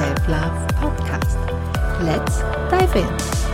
Self-Love Podcast. Let's dive in!